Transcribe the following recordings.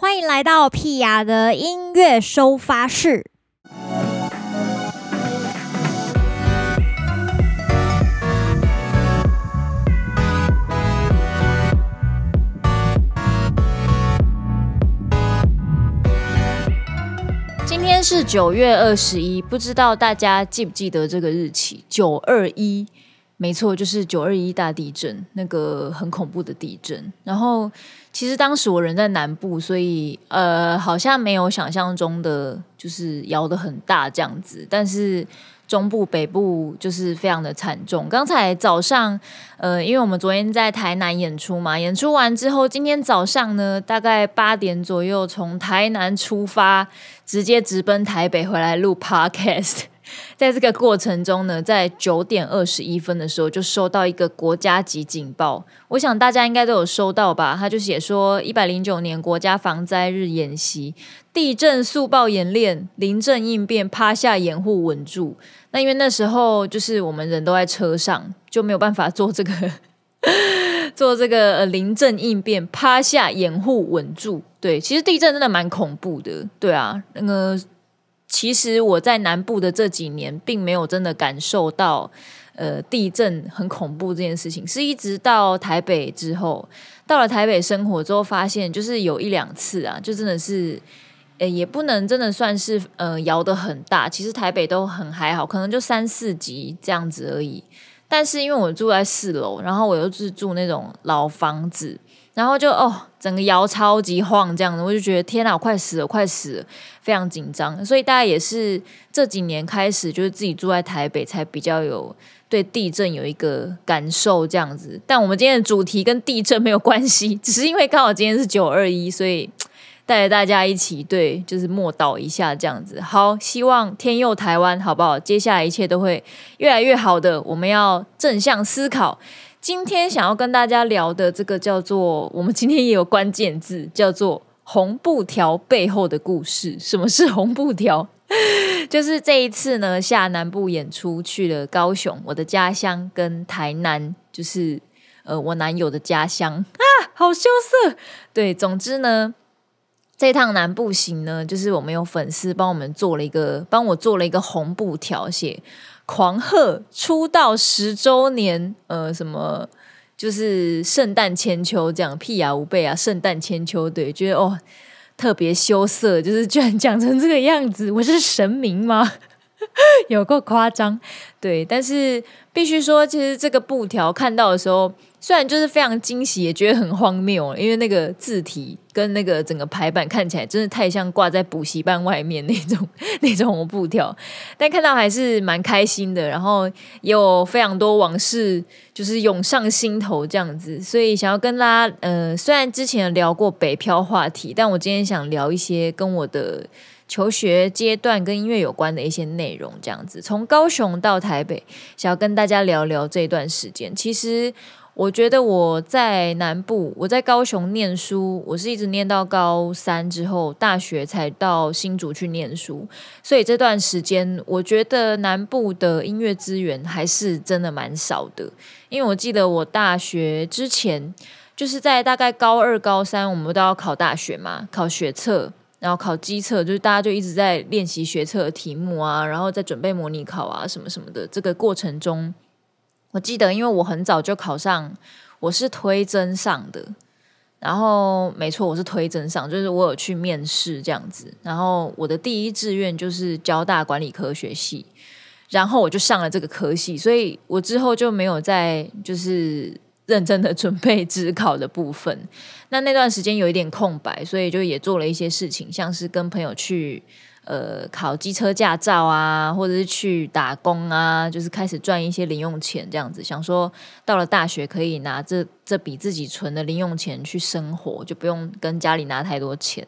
欢迎来到屁雅的音乐收发室。今天是九月二十一，不知道大家记不记得这个日期？九二一。没错，就是九二一大地震，那个很恐怖的地震。然后，其实当时我人在南部，所以呃，好像没有想象中的就是摇得很大这样子。但是中部、北部就是非常的惨重。刚才早上，呃，因为我们昨天在台南演出嘛，演出完之后，今天早上呢，大概八点左右从台南出发，直接直奔台北回来录 Podcast。在这个过程中呢，在九点二十一分的时候就收到一个国家级警报，我想大家应该都有收到吧？他就写说，一百零九年国家防灾日演习，地震速报演练，临阵应变，趴下掩护稳住。那因为那时候就是我们人都在车上，就没有办法做这个 做这个呃临阵应变，趴下掩护稳住。对，其实地震真的蛮恐怖的，对啊，那个。其实我在南部的这几年，并没有真的感受到，呃，地震很恐怖这件事情。是一直到台北之后，到了台北生活之后，发现就是有一两次啊，就真的是，呃，也不能真的算是呃摇得很大。其实台北都很还好，可能就三四级这样子而已。但是因为我住在四楼，然后我又是住那种老房子。然后就哦，整个摇超级晃，这样子，我就觉得天哪，快死了，快死了，非常紧张。所以大家也是这几年开始，就是自己住在台北，才比较有对地震有一个感受这样子。但我们今天的主题跟地震没有关系，只是因为刚好今天是九二一，所以 带着大家一起对，就是默祷一下这样子。好，希望天佑台湾，好不好？接下来一切都会越来越好的。我们要正向思考。今天想要跟大家聊的这个叫做，我们今天也有关键字，叫做红布条背后的故事。什么是红布条？就是这一次呢，下南部演出去了高雄，我的家乡跟台南，就是呃我男友的家乡啊，好羞涩。对，总之呢，这趟南部行呢，就是我们有粉丝帮我们做了一个，帮我做了一个红布条写。狂贺出道十周年，呃，什么就是圣诞千秋这样，屁雅无备啊，圣诞千秋，对，觉得哦特别羞涩，就是居然讲成这个样子，我是神明吗？有够夸张，对，但是必须说，其实这个布条看到的时候。虽然就是非常惊喜，也觉得很荒谬，因为那个字体跟那个整个排版看起来真的太像挂在补习班外面那种 那种布条，但看到还是蛮开心的。然后也有非常多往事就是涌上心头这样子，所以想要跟大家，呃，虽然之前聊过北漂话题，但我今天想聊一些跟我的求学阶段跟音乐有关的一些内容，这样子从高雄到台北，想要跟大家聊聊这段时间，其实。我觉得我在南部，我在高雄念书，我是一直念到高三之后，大学才到新竹去念书。所以这段时间，我觉得南部的音乐资源还是真的蛮少的。因为我记得我大学之前，就是在大概高二、高三，我们都要考大学嘛，考学测，然后考基测，就是大家就一直在练习学测的题目啊，然后在准备模拟考啊，什么什么的。这个过程中。我记得，因为我很早就考上，我是推甄上的，然后没错，我是推甄上，就是我有去面试这样子，然后我的第一志愿就是交大管理科学系，然后我就上了这个科系，所以我之后就没有再就是认真的准备指考的部分，那那段时间有一点空白，所以就也做了一些事情，像是跟朋友去。呃，考机车驾照啊，或者是去打工啊，就是开始赚一些零用钱，这样子。想说到了大学可以拿这这笔自己存的零用钱去生活，就不用跟家里拿太多钱。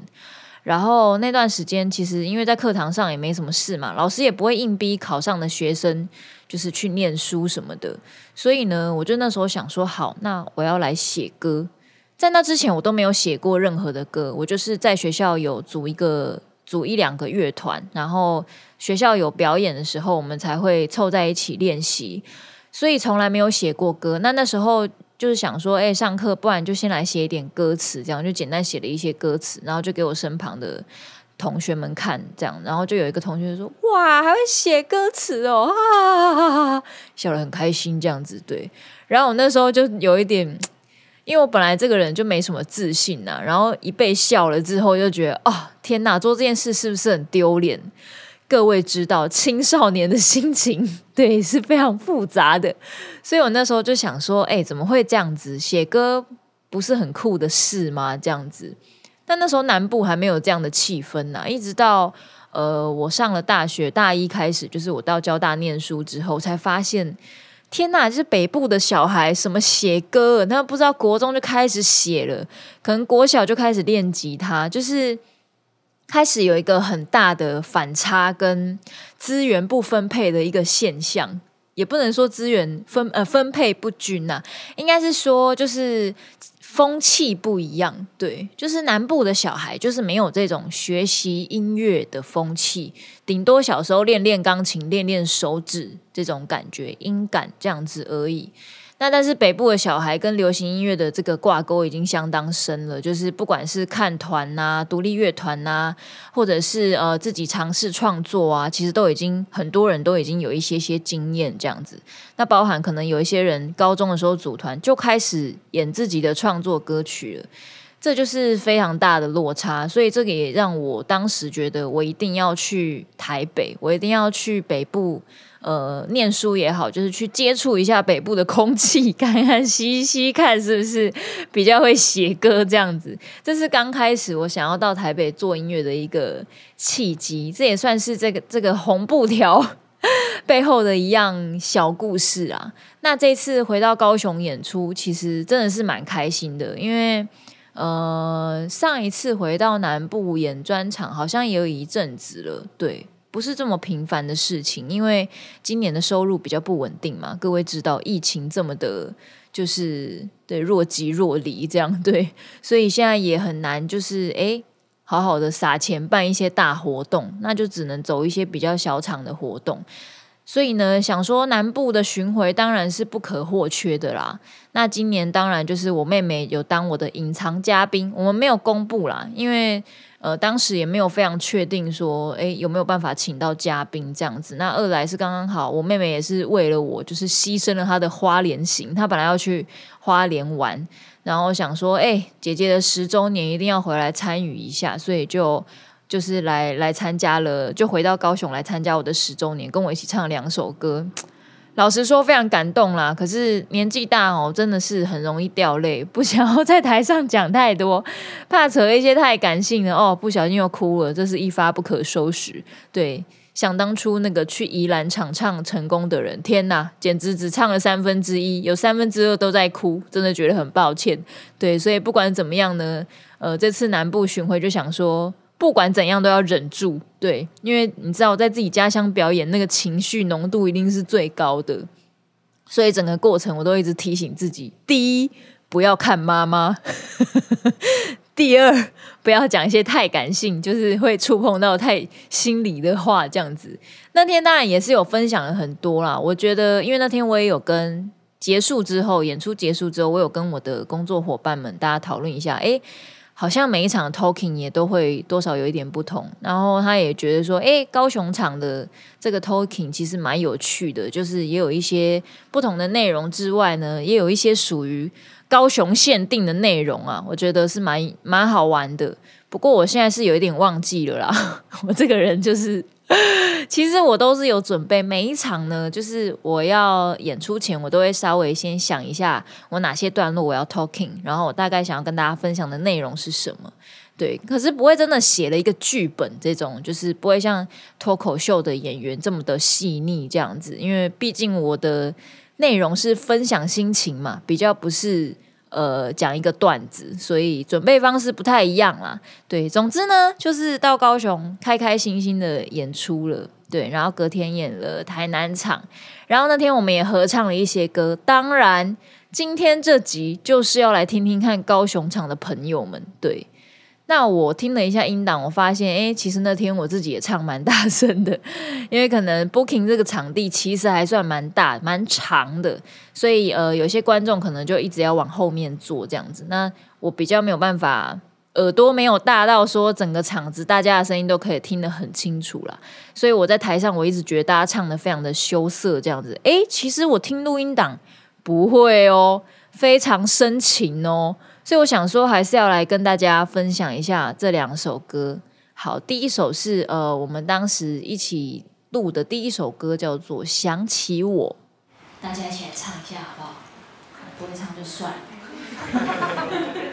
然后那段时间，其实因为在课堂上也没什么事嘛，老师也不会硬逼考上的学生就是去念书什么的。所以呢，我就那时候想说，好，那我要来写歌。在那之前，我都没有写过任何的歌，我就是在学校有组一个。组一两个乐团，然后学校有表演的时候，我们才会凑在一起练习。所以从来没有写过歌。那那时候就是想说，哎，上课不然就先来写一点歌词，这样就简单写了一些歌词，然后就给我身旁的同学们看，这样，然后就有一个同学说，哇，还会写歌词哦，哈哈哈哈，笑得很开心，这样子，对。然后我那时候就有一点，因为我本来这个人就没什么自信呐，然后一被笑了之后，就觉得，哦，天哪，做这件事是不是很丢脸？各位知道青少年的心情，对，是非常复杂的，所以我那时候就想说，哎，怎么会这样子？写歌不是很酷的事吗？这样子，但那时候南部还没有这样的气氛呐，一直到呃我上了大学大一开始，就是我到交大念书之后，才发现，天呐，就是北部的小孩什么写歌，他不知道国中就开始写了，可能国小就开始练吉他，就是。开始有一个很大的反差跟资源不分配的一个现象，也不能说资源分呃分配不均呐、应该是说就是风气不一样。对，就是南部的小孩就是没有这种学习音乐的风气，顶多小时候练练钢琴、练练手指这种感觉音感这样子而已。那但是北部的小孩跟流行音乐的这个挂钩已经相当深了，就是不管是看团呐、独立乐团呐，或者是呃自己尝试创作啊，其实都已经很多人都已经有一些些经验这样子。那包含可能有一些人高中的时候组团就开始演自己的创作歌曲了，这就是非常大的落差。所以这个也让我当时觉得我一定要去台北，我一定要去北部。呃，念书也好，就是去接触一下北部的空气，看看吸吸看是不是比较会写歌这样子。这是刚开始我想要到台北做音乐的一个契机，这也算是这个 这个红布条背后的一样小故事啊。那这次回到高雄演出，其实真的是蛮开心的，因为呃，上一次回到南部演专场，好像也有一阵子了，对。不是这么频繁的事情，因为今年的收入比较不稳定嘛。各位知道疫情这么的，就是对若即若离这样对，所以现在也很难，就是诶好好的撒钱办一些大活动，那就只能走一些比较小场的活动。所以呢，想说南部的巡回当然是不可或缺的啦。那今年当然就是我妹妹有当我的隐藏嘉宾，我们没有公布啦，因为。呃，当时也没有非常确定说，诶，有没有办法请到嘉宾这样子。那二来是刚刚好，我妹妹也是为了我，就是牺牲了她的花莲行。她本来要去花莲玩，然后想说，诶，姐姐的十周年一定要回来参与一下，所以就就是来来参加了，就回到高雄来参加我的十周年，跟我一起唱两首歌。老实说，非常感动啦。可是年纪大哦，真的是很容易掉泪，不想要在台上讲太多，怕扯一些太感性的哦，不小心又哭了，这是一发不可收拾。对，想当初那个去宜兰场唱成功的人，天哪，简直只唱了三分之一，有三分之二都在哭，真的觉得很抱歉。对，所以不管怎么样呢，呃，这次南部巡回就想说。不管怎样都要忍住，对，因为你知道，在自己家乡表演，那个情绪浓度一定是最高的，所以整个过程我都一直提醒自己：第一，不要看妈妈；第二，不要讲一些太感性，就是会触碰到太心里的话，这样子。那天当然也是有分享了很多啦，我觉得，因为那天我也有跟结束之后，演出结束之后，我有跟我的工作伙伴们大家讨论一下，诶。好像每一场 talking 也都会多少有一点不同，然后他也觉得说，哎，高雄场的这个 talking 其实蛮有趣的，就是也有一些不同的内容之外呢，也有一些属于高雄限定的内容啊，我觉得是蛮蛮好玩的。不过我现在是有一点忘记了啦，我这个人就是。其实我都是有准备，每一场呢，就是我要演出前，我都会稍微先想一下我哪些段落我要 talking，然后我大概想要跟大家分享的内容是什么。对，可是不会真的写了一个剧本，这种就是不会像脱口秀的演员这么的细腻这样子，因为毕竟我的内容是分享心情嘛，比较不是。呃，讲一个段子，所以准备方式不太一样啦。对，总之呢，就是到高雄开开心心的演出了。对，然后隔天演了台南场，然后那天我们也合唱了一些歌。当然，今天这集就是要来听听看高雄场的朋友们。对，那我听了一下音档，我发现，哎，其实那天我自己也唱蛮大声的，因为可能 Booking 这个场地其实还算蛮大、蛮长的，所以呃，有些观众可能就一直要往后面坐这样子。那我比较没有办法。耳朵没有大到说整个场子大家的声音都可以听得很清楚啦，所以我在台上我一直觉得大家唱得非常的羞涩这样子。诶，其实我听录音档不会哦，非常深情哦，所以我想说还是要来跟大家分享一下这两首歌。好，第一首是呃我们当时一起录的第一首歌，叫做《想起我》，大家一起来唱一下好不好？不会唱就算了。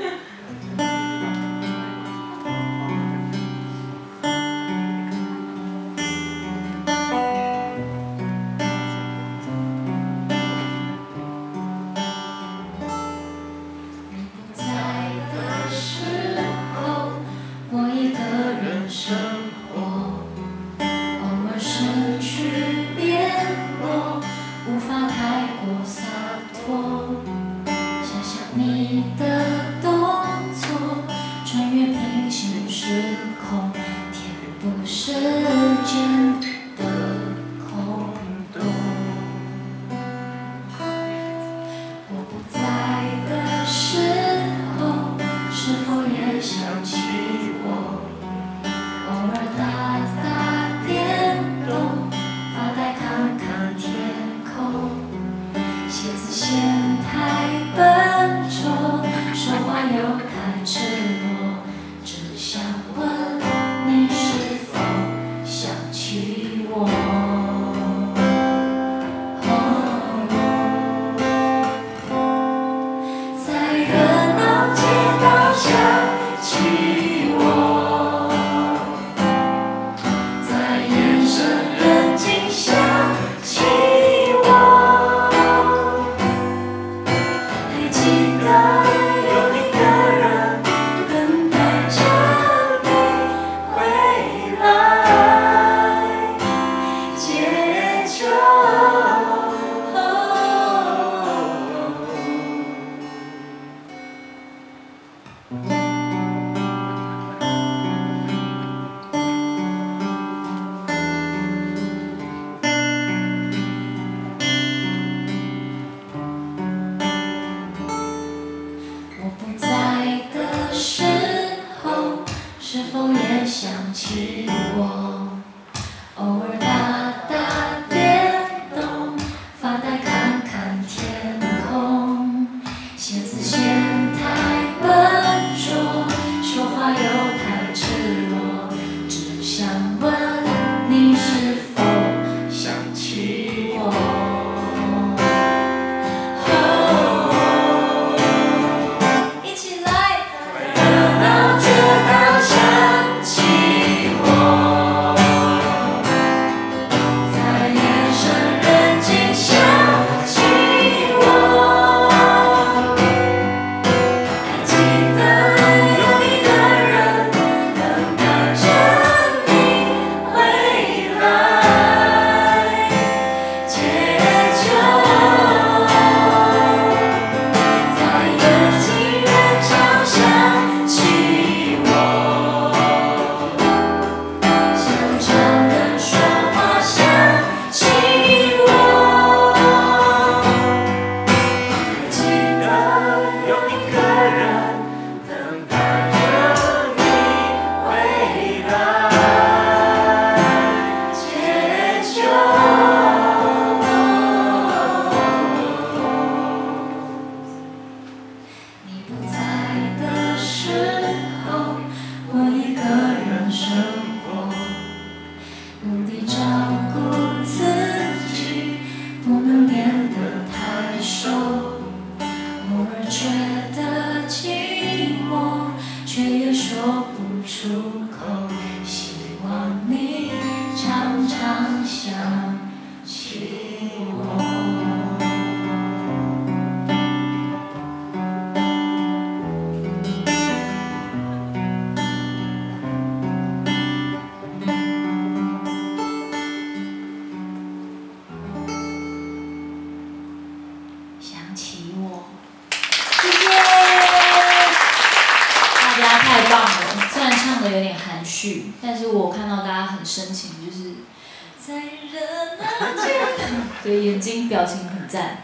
对，眼睛表情很赞。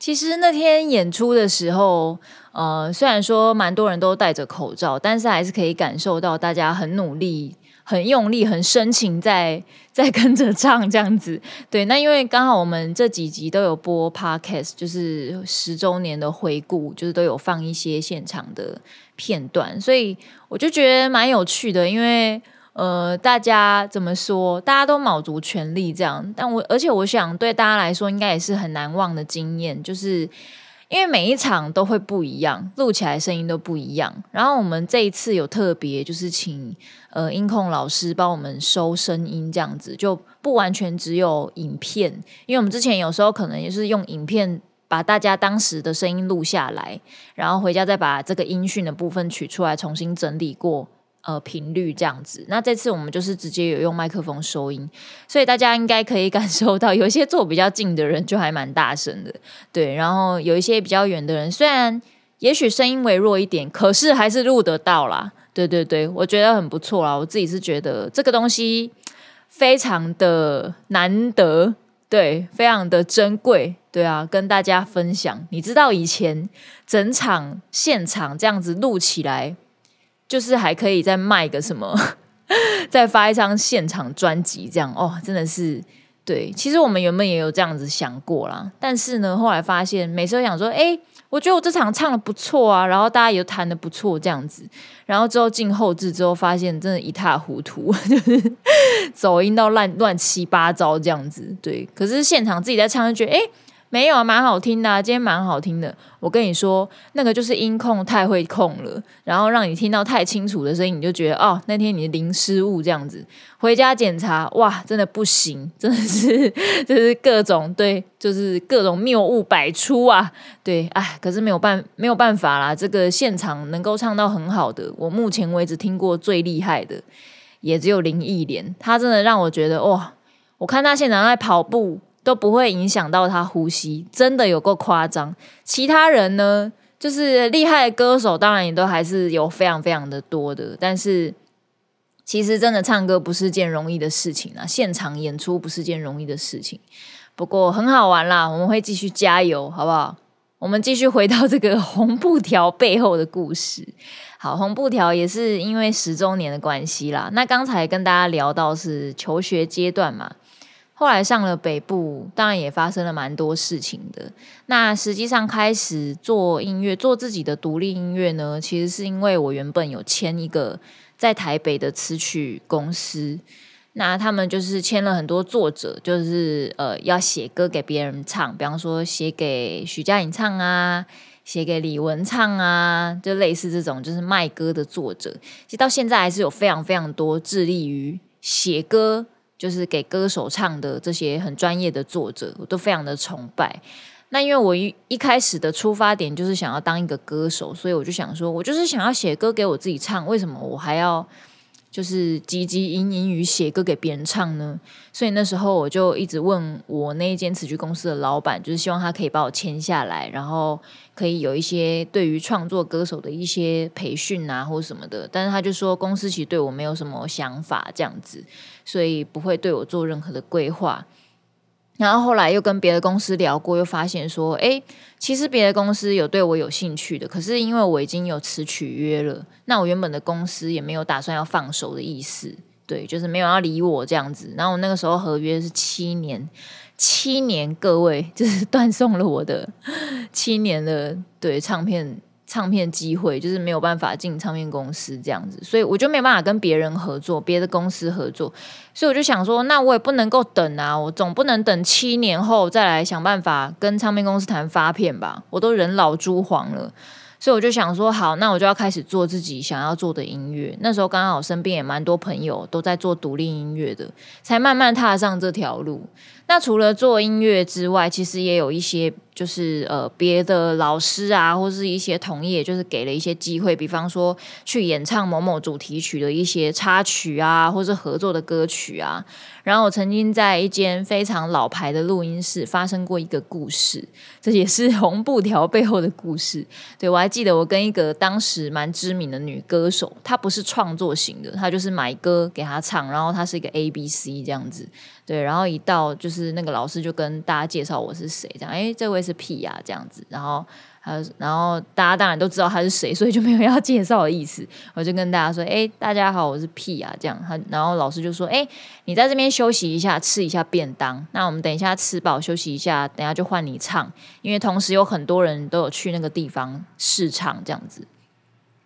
其实那天演出的时候，呃，虽然说蛮多人都戴着口罩，但是还是可以感受到大家很努力、很用力、很深情在在跟着唱这样子。对，那因为刚好我们这几集都有播 Podcast，就是十周年的回顾，就是都有放一些现场的片段，所以我就觉得蛮有趣的，因为。呃，大家怎么说？大家都卯足全力这样，但我而且我想对大家来说，应该也是很难忘的经验，就是因为每一场都会不一样，录起来声音都不一样。然后我们这一次有特别，就是请呃音控老师帮我们收声音，这样子就不完全只有影片，因为我们之前有时候可能也是用影片把大家当时的声音录下来，然后回家再把这个音讯的部分取出来，重新整理过。呃，频率这样子。那这次我们就是直接有用麦克风收音，所以大家应该可以感受到，有一些坐比较近的人就还蛮大声的，对。然后有一些比较远的人，虽然也许声音微弱一点，可是还是录得到啦。对对对，我觉得很不错啦。我自己是觉得这个东西非常的难得，对，非常的珍贵，对啊，跟大家分享。你知道以前整场现场这样子录起来。就是还可以再卖个什么，再发一张现场专辑这样哦，真的是对。其实我们原本也有这样子想过啦，但是呢，后来发现每次都想说，哎，我觉得我这场唱的不错啊，然后大家也弹的不错这样子，然后之后进后制之后，发现真的一塌糊涂，就是走音到乱乱七八糟这样子。对，可是现场自己在唱就觉得，哎。没有啊，蛮好听的啊，今天蛮好听的。我跟你说，那个就是音控太会控了，然后让你听到太清楚的声音，你就觉得哦，那天你零失误这样子。回家检查，哇，真的不行，真的是就是各种对，就是各种谬误百出啊。对，哎，可是没有办没有办法啦，这个现场能够唱到很好的，我目前为止听过最厉害的，也只有林忆莲，她真的让我觉得哇，我看他现场在跑步。都不会影响到他呼吸，真的有够夸张。其他人呢，就是厉害的歌手，当然也都还是有非常非常的多的。但是，其实真的唱歌不是件容易的事情啊，现场演出不是件容易的事情。不过很好玩啦，我们会继续加油，好不好？我们继续回到这个红布条背后的故事。好，红布条也是因为十周年的关系啦。那刚才跟大家聊到是求学阶段嘛。后来上了北部，当然也发生了蛮多事情的。那实际上开始做音乐，做自己的独立音乐呢，其实是因为我原本有签一个在台北的词曲公司，那他们就是签了很多作者，就是呃要写歌给别人唱，比方说写给徐佳莹唱啊，写给李玟唱啊，就类似这种就是卖歌的作者。其实到现在还是有非常非常多致力于写歌。就是给歌手唱的这些很专业的作者，我都非常的崇拜。那因为我一一开始的出发点就是想要当一个歌手，所以我就想说，我就是想要写歌给我自己唱，为什么我还要？就是汲汲营营于写歌给别人唱呢，所以那时候我就一直问我那一间词曲公司的老板，就是希望他可以把我签下来，然后可以有一些对于创作歌手的一些培训啊，或什么的。但是他就说公司其实对我没有什么想法这样子，所以不会对我做任何的规划。然后后来又跟别的公司聊过，又发现说，哎，其实别的公司有对我有兴趣的，可是因为我已经有词取约了，那我原本的公司也没有打算要放手的意思，对，就是没有要理我这样子。然后我那个时候合约是七年，七年，各位就是 断送了我的七年的对唱片。唱片机会就是没有办法进唱片公司这样子，所以我就没办法跟别人合作，别的公司合作，所以我就想说，那我也不能够等啊，我总不能等七年后再来想办法跟唱片公司谈发片吧，我都人老珠黄了，所以我就想说，好，那我就要开始做自己想要做的音乐。那时候刚好身边也蛮多朋友都在做独立音乐的，才慢慢踏上这条路。那除了做音乐之外，其实也有一些就是呃别的老师啊，或是一些同业，就是给了一些机会，比方说去演唱某某主题曲的一些插曲啊，或是合作的歌曲啊。然后我曾经在一间非常老牌的录音室发生过一个故事，这也是 红布条背后的故事。对，我还记得，我跟一个当时蛮知名的女歌手，她不是创作型的，她就是买歌给她唱，然后她是一个 A B C 这样子。对，然后一到就是那个老师就跟大家介绍我是谁，这样，哎，这位是 P 啊，这样子，然后还有。然后大家当然都知道他是谁，所以就没有要介绍的意思。我就跟大家说：“哎，大家好，我是屁啊。”这样，他然后老师就说：“哎，你在这边休息一下，吃一下便当。那我们等一下吃饱休息一下，等一下就换你唱，因为同时有很多人都有去那个地方试唱这样子。”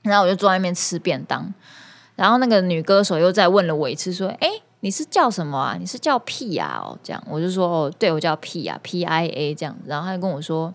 然后我就坐在那边吃便当，然后那个女歌手又再问了我一次，说：“哎，你是叫什么啊？你是叫屁啊？哦，这样，我就说：哦，对，我叫屁啊，P I A 这样。然后他就跟我说。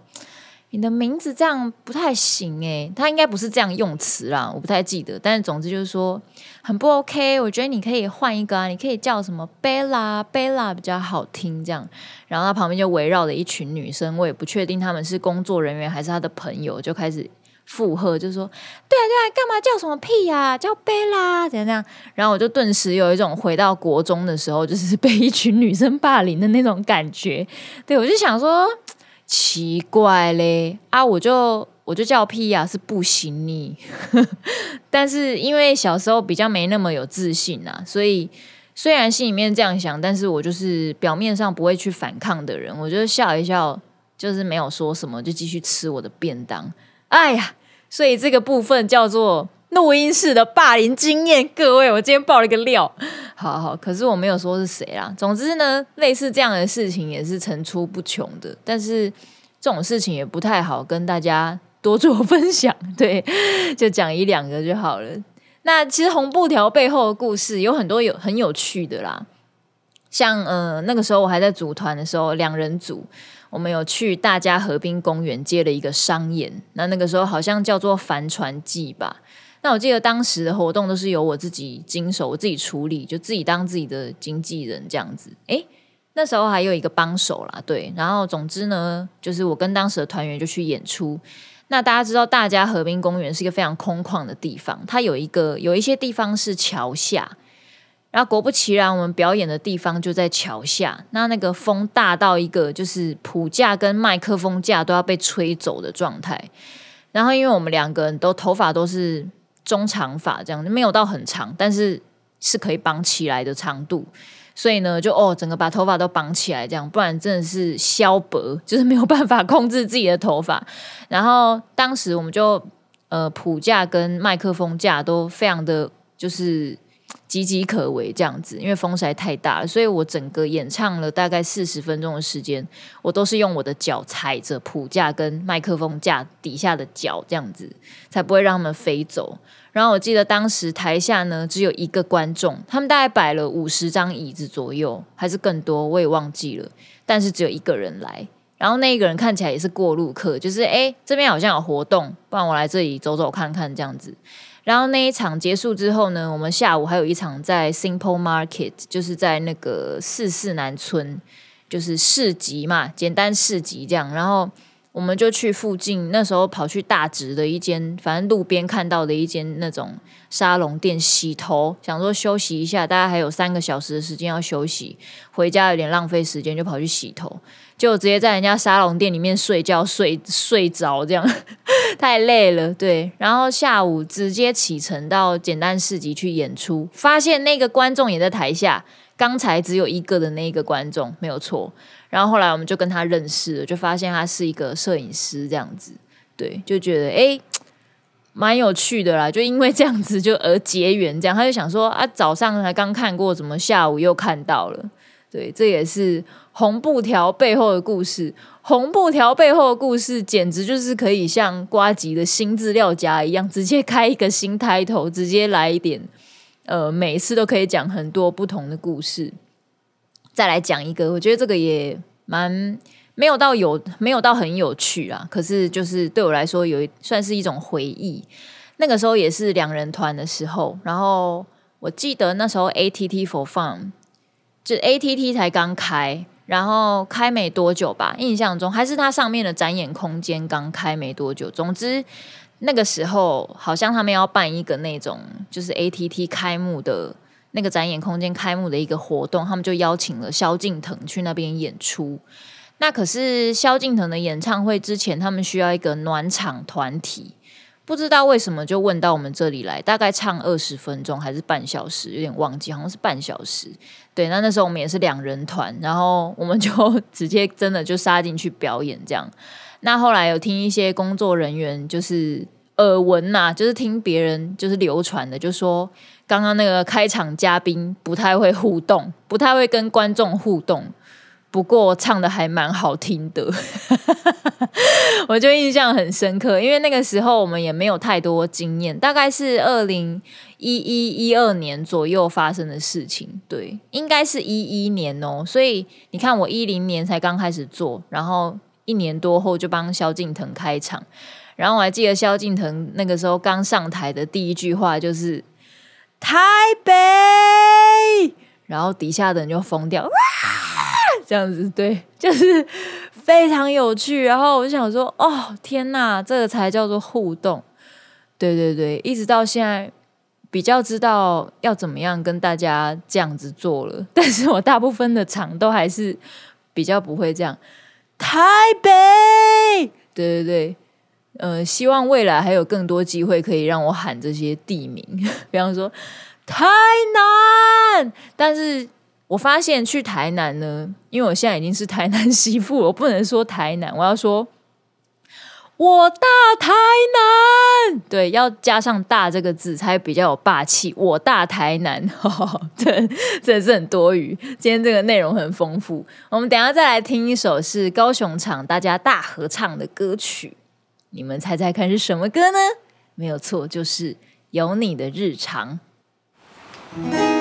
你的名字这样不太行诶，他应该不是这样用词啦，我不太记得。但是总之就是说很不 OK，我觉得你可以换一个啊，你可以叫什么 Bella，Bella 比较好听这样。然后他旁边就围绕着一群女生，我也不确定他们是工作人员还是他的朋友，就开始附和，就说对啊对啊，干嘛叫什么屁呀，叫贝拉怎样怎样。然后我就顿时有一种回到国中的时候，就是 被一群女生霸凌的那种感觉。对，我就想说。奇怪嘞啊！我就我就叫屁呀，是不行你。但是因为小时候比较没那么有自信啊，所以虽然心里面这样想，但是我就是表面上不会去反抗的人。我就笑一笑，就是没有说什么，就继续吃我的便当。哎呀，所以这个部分叫做录音室的霸凌经验。各位，我今天爆了一个料，好好，可是我没有说是谁啦。总之呢，类似这样的事情也是层出不穷的，但是这种事情也不太好跟大家多做分享，对，就讲一两个就好了。那其实红布条背后的故事有很多有很有趣的啦，像呃那个时候我还在组团的时候，两人组，我们有去大家河滨公园接了一个商演，那那个时候好像叫做帆船祭吧。那我记得当时的活动都是由我自己经手，我自己处理，就自己当自己的经纪人这样子。诶，那时候还有一个帮手啦，对。然后总之呢，就是我跟当时的团员就去演出。那大家知道，大家河滨公园是一个非常空旷的地方，它有一个有一些地方是桥下。然后果不其然，我们表演的地方就在桥下。那那个风大到一个，就是谱架跟麦克风架都要被吹走的状态。然后因为我们两个人都头发都是。中长发这样没有到很长，但是是可以绑起来的长度，所以呢，就哦，整个把头发都绑起来这样，不然真的是削薄，就是没有办法 控制自己的头发。然后当时我们就呃，谱架跟麦克风架都非常的就是岌岌可危这样子，因为风实在太大了，所以我整个演唱了大概四十分钟的时间，我都是用我的脚踩着谱架跟麦克风架底下的脚这样子，才不会让他们飞走。然后我记得当时台下呢只有一个观众，他们大概摆了五十张椅子左右，还是更多，我也忘记了。但是只有一个人来，然后那一个人看起来也是过路客，就是诶，这边好像有活动，不然我来这里走走看看这样子。然后那一场结束之后呢，我们下午还有一场在 Simple Market，就是在那个四四南村，就是市集嘛，简单市集这样，然后。我们就去附近，那时候跑去大直的一间，反正路边看到的一间那种沙龙店洗头，想说休息一下，大概还有三个小时的时间要休息，回家有点浪费时间，就跑去洗头，就直接在人家沙龙店里面睡觉，睡睡着这样，太累了，对。然后下午直接启程到简单市集去演出，发现那个观众也在台下，刚才只有一个的那个观众没有错。然后后来我们就跟他认识了，就发现他是一个摄影师，这样子，对，就觉得诶，蛮有趣的啦。就因为这样子就而结缘，这样他就想说啊，早上才刚看过，怎么下午又看到了？对，这也是红布条背后的故事。红布条背后的故事，简直就是可以像瓜吉的新资料夹一样，直接开一个新 title，直接来一点，呃，每次都可以讲很多不同的故事。再来讲一个，我觉得这个也蛮没有到有没有到很有趣啊，可是就是对我来说有算是一种回忆。那个时候也是两人团的时候，然后我记得那时候 ATT for Fun 就 ATT 才刚开，然后开没多久吧，印象中还是它上面的展演空间刚开没多久。总之那个时候好像他们要办一个那种就是 ATT 开幕的那个展演空间开幕的一个活动，他们就邀请了萧敬腾去那边演出。那可是萧敬腾的演唱会之前，他们需要一个暖场团体。不知道为什么就问到我们这里来，大概唱二十分钟还是半小时，有点忘记，好像是半小时。对，那那时候我们也是两人团，然后我们就 直接真的就杀进去表演这样。那后来有听一些工作人员就是耳闻呐，就是听别人就是流传的，就说刚刚那个开场嘉宾不太会互动，不太会跟观众互动。不过唱的还蛮好听的，我就印象很深刻，因为那个时候我们也没有太多经验，大概是二零一一一二年左右发生的事情，对，应该是一一年哦，所以你看我一零年才刚开始做，然后一年多后就帮萧敬腾开场，然后我还记得萧敬腾那个时候刚上台的第一句话就是台北，然后底下的人就疯掉。这样子对，就是非常有趣。然后我就想说，哦天哪，这个才叫做互动。对对对，一直到现在比较知道要怎么样跟大家这样子做了。但是我大部分的场都还是比较不会这样。台北，对对对，呃，希望未来还有更多机会可以让我喊这些地名，比方说台南，但是。我发现去台南呢，因为我现在已经是台南媳妇，我不能说台南，我要说我大台南，对，要加上“大”这个字才比较有霸气。我大台南，呵呵对，这是很多余。今天这个内容很丰富，我们等下再来听一首是高雄场大家大合唱的歌曲，你们猜猜看是什么歌呢？没有错，就是有你的日常。想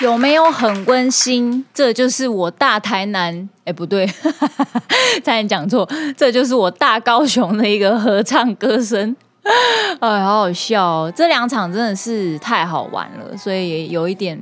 有没有很温馨？这就是我大台南，哎，不对，差点讲错，这就是我大高雄的一个合唱歌声，哎，好好笑哦！这两场真的是太好玩了，所以也有一点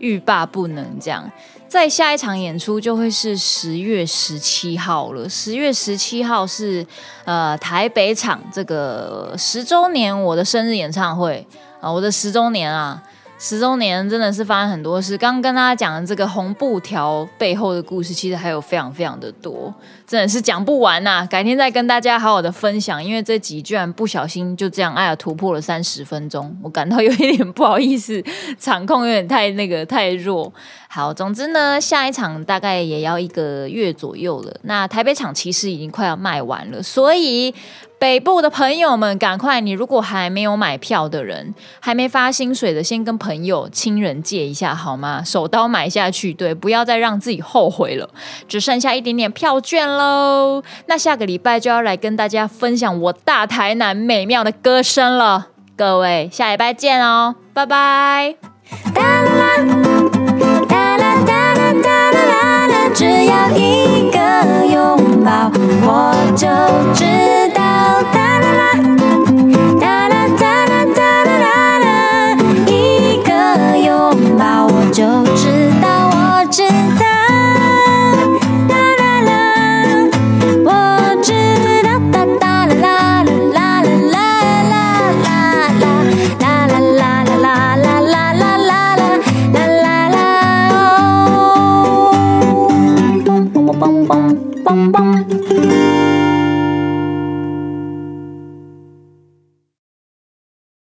欲罢不能。这样，再下一场演出就会是十月十七号了。十月十七号是呃台北场这个十周年我的生日演唱会啊，我的十周年啊。十周年真的是发生很多事，刚刚跟大家讲的这个红布条背后的故事，其实还有非常非常的多，真的是讲不完呐、改天再跟大家好好的分享，因为这集居然不小心就这样，哎呀，突破了三十分钟，我感到有一点不好意思，场控有点太那个太弱。好，总之呢，下一场大概也要一个月左右了。那台北场其实已经快要卖完了，所以。北部的朋友们，赶快！你如果还没有买票的人，还没发薪水的，先跟朋友、亲人借一下好吗？手刀买下去，对，不要再让自己后悔了。只剩下一点点票券喽。那下个礼拜就要来跟大家分享我大台南美妙的歌声了。各位，下礼拜见哦，拜拜。只要一的拥抱我就知道啦啦。